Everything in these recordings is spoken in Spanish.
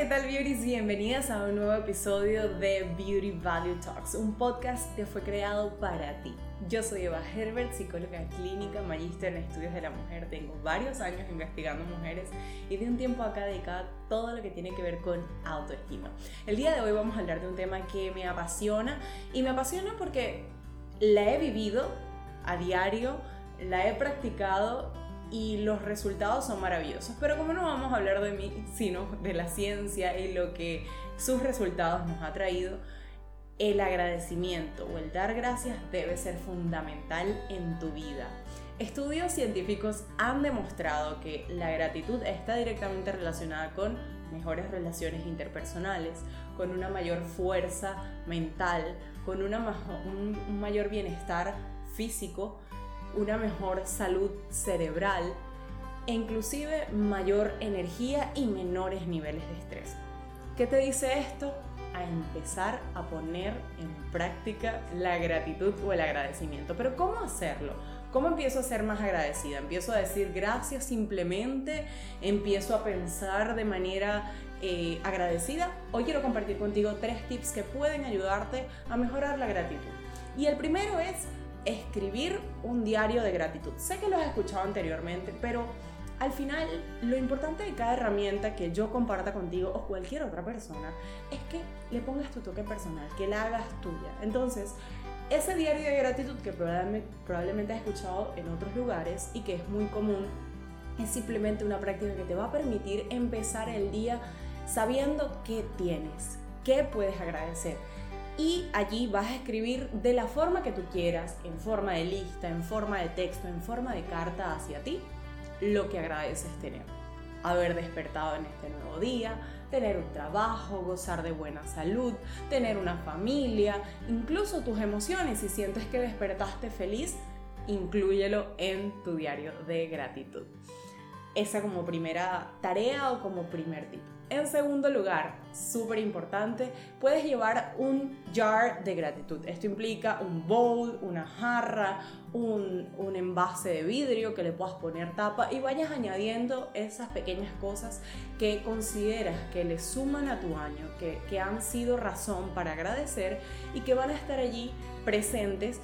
¿qué tal beauties? Bienvenidas a un nuevo episodio de Beauty Value Talks, un podcast que fue creado para ti. Yo soy Eva Herbert, psicóloga clínica, magíster en estudios de la mujer. Tengo varios años investigando mujeres y de un tiempo acá dedicada a todo lo que tiene que ver con autoestima. El día de hoy vamos a hablar de un tema que me apasiona y me apasiona porque la he vivido a diario, la he practicado y los resultados son maravillosos. Pero como no vamos a hablar de mí, sino de la ciencia y lo que sus resultados nos ha traído, el agradecimiento o el dar gracias debe ser fundamental en tu vida. Estudios científicos han demostrado que la gratitud está directamente relacionada con mejores relaciones interpersonales, con una mayor fuerza mental, con una, un mayor bienestar físico, una mejor salud cerebral e inclusive mayor energía y menores niveles de estrés. ¿Qué te dice esto? A empezar a poner en práctica la gratitud o el agradecimiento. Pero ¿cómo hacerlo? ¿Cómo empiezo a ser más agradecida? Empiezo a decir gracias simplemente, empiezo a pensar de manera eh, agradecida. Hoy quiero compartir contigo tres tips que pueden ayudarte a mejorar la gratitud. Y el primero es escribir un diario de gratitud. Sé que lo has escuchado anteriormente, pero al final lo importante de cada herramienta que yo comparta contigo o cualquier otra persona es que le pongas tu toque personal, que la hagas tuya. Entonces, ese diario de gratitud que probablemente, has escuchado en otros lugares y que es muy común, es simplemente una práctica que te va a permitir empezar el día sabiendo qué tienes, qué puedes agradecer y allí vas a escribir de la forma que tú quieras, en forma de lista, en forma de texto, en forma de carta hacia ti, lo que agradeces tener. Haber despertado en este nuevo día, tener un trabajo, gozar de buena salud, tener una familia, incluso tus emociones. Si sientes que despertaste feliz, inclúyelo en tu diario de gratitud. Esa como primera tarea o como primer tip. En segundo lugar, súper importante, puedes llevar un jar de gratitud. Esto implica un bowl, una jarra, un, envase de vidrio que le puedas poner tapa y vayas añadiendo esas pequeñas cosas que consideras que le suman a tu año, que, que han sido razón para agradecer y que van a estar allí presentes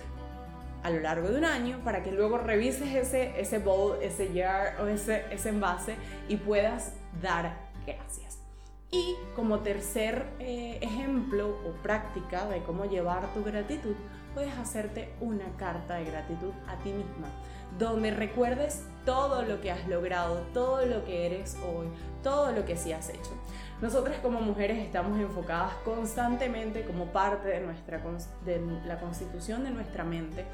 a lo largo de un año para que luego revises ese, ese bowl, ese jar o ese, ese envase y puedas dar gracias. Y como tercer eh, ejemplo o práctica de cómo llevar tu gratitud, puedes hacerte una carta de gratitud a ti misma, donde recuerdes todo lo que has logrado, todo lo que eres hoy, todo lo que sí has hecho. Nosotras como mujeres estamos enfocadas constantemente como parte de, nuestra, de la constitución de nuestra mente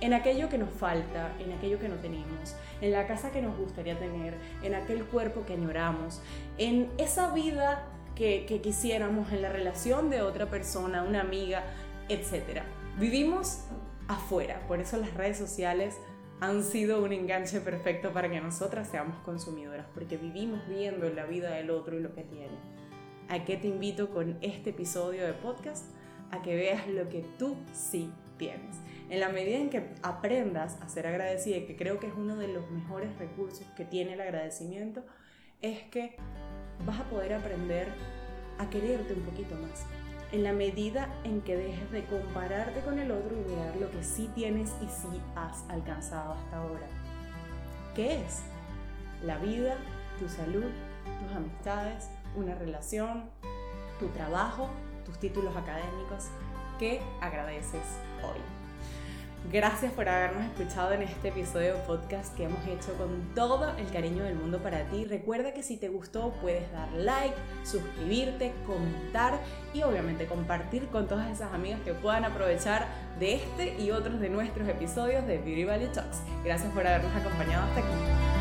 en aquello que nos falta, en aquello que no tenemos, en la casa que nos gustaría tener, en aquel cuerpo que añoramos, en esa vida que, quisiéramos, en la relación de otra persona, una amiga, etc. Vivimos afuera, por eso las redes sociales han sido un enganche perfecto para que nosotras seamos consumidoras, porque vivimos viendo la vida del otro y lo que tiene. ¿A qué te invito con este episodio de podcast? A que veas lo que tú sí tienes. En la medida en que aprendas a ser agradecida, que creo que es uno de los mejores recursos que tiene el agradecimiento, es que vas a poder aprender a quererte un poquito más. En la medida en que dejes de compararte con el otro y mirar lo que sí tienes y sí has alcanzado hasta ahora. ¿Qué es? La vida, tu salud, tus amistades, una relación, tu trabajo, tus títulos académicos. ¿Qué agradeces hoy? Gracias por habernos escuchado en este episodio de podcast que hemos hecho con todo el cariño del mundo para ti. Recuerda que si te gustó puedes dar like, suscribirte, comentar y obviamente compartir con todas esas amigas que puedan aprovechar de este y otros de nuestros episodios de Beauty Value Talks. Gracias por habernos acompañado hasta aquí.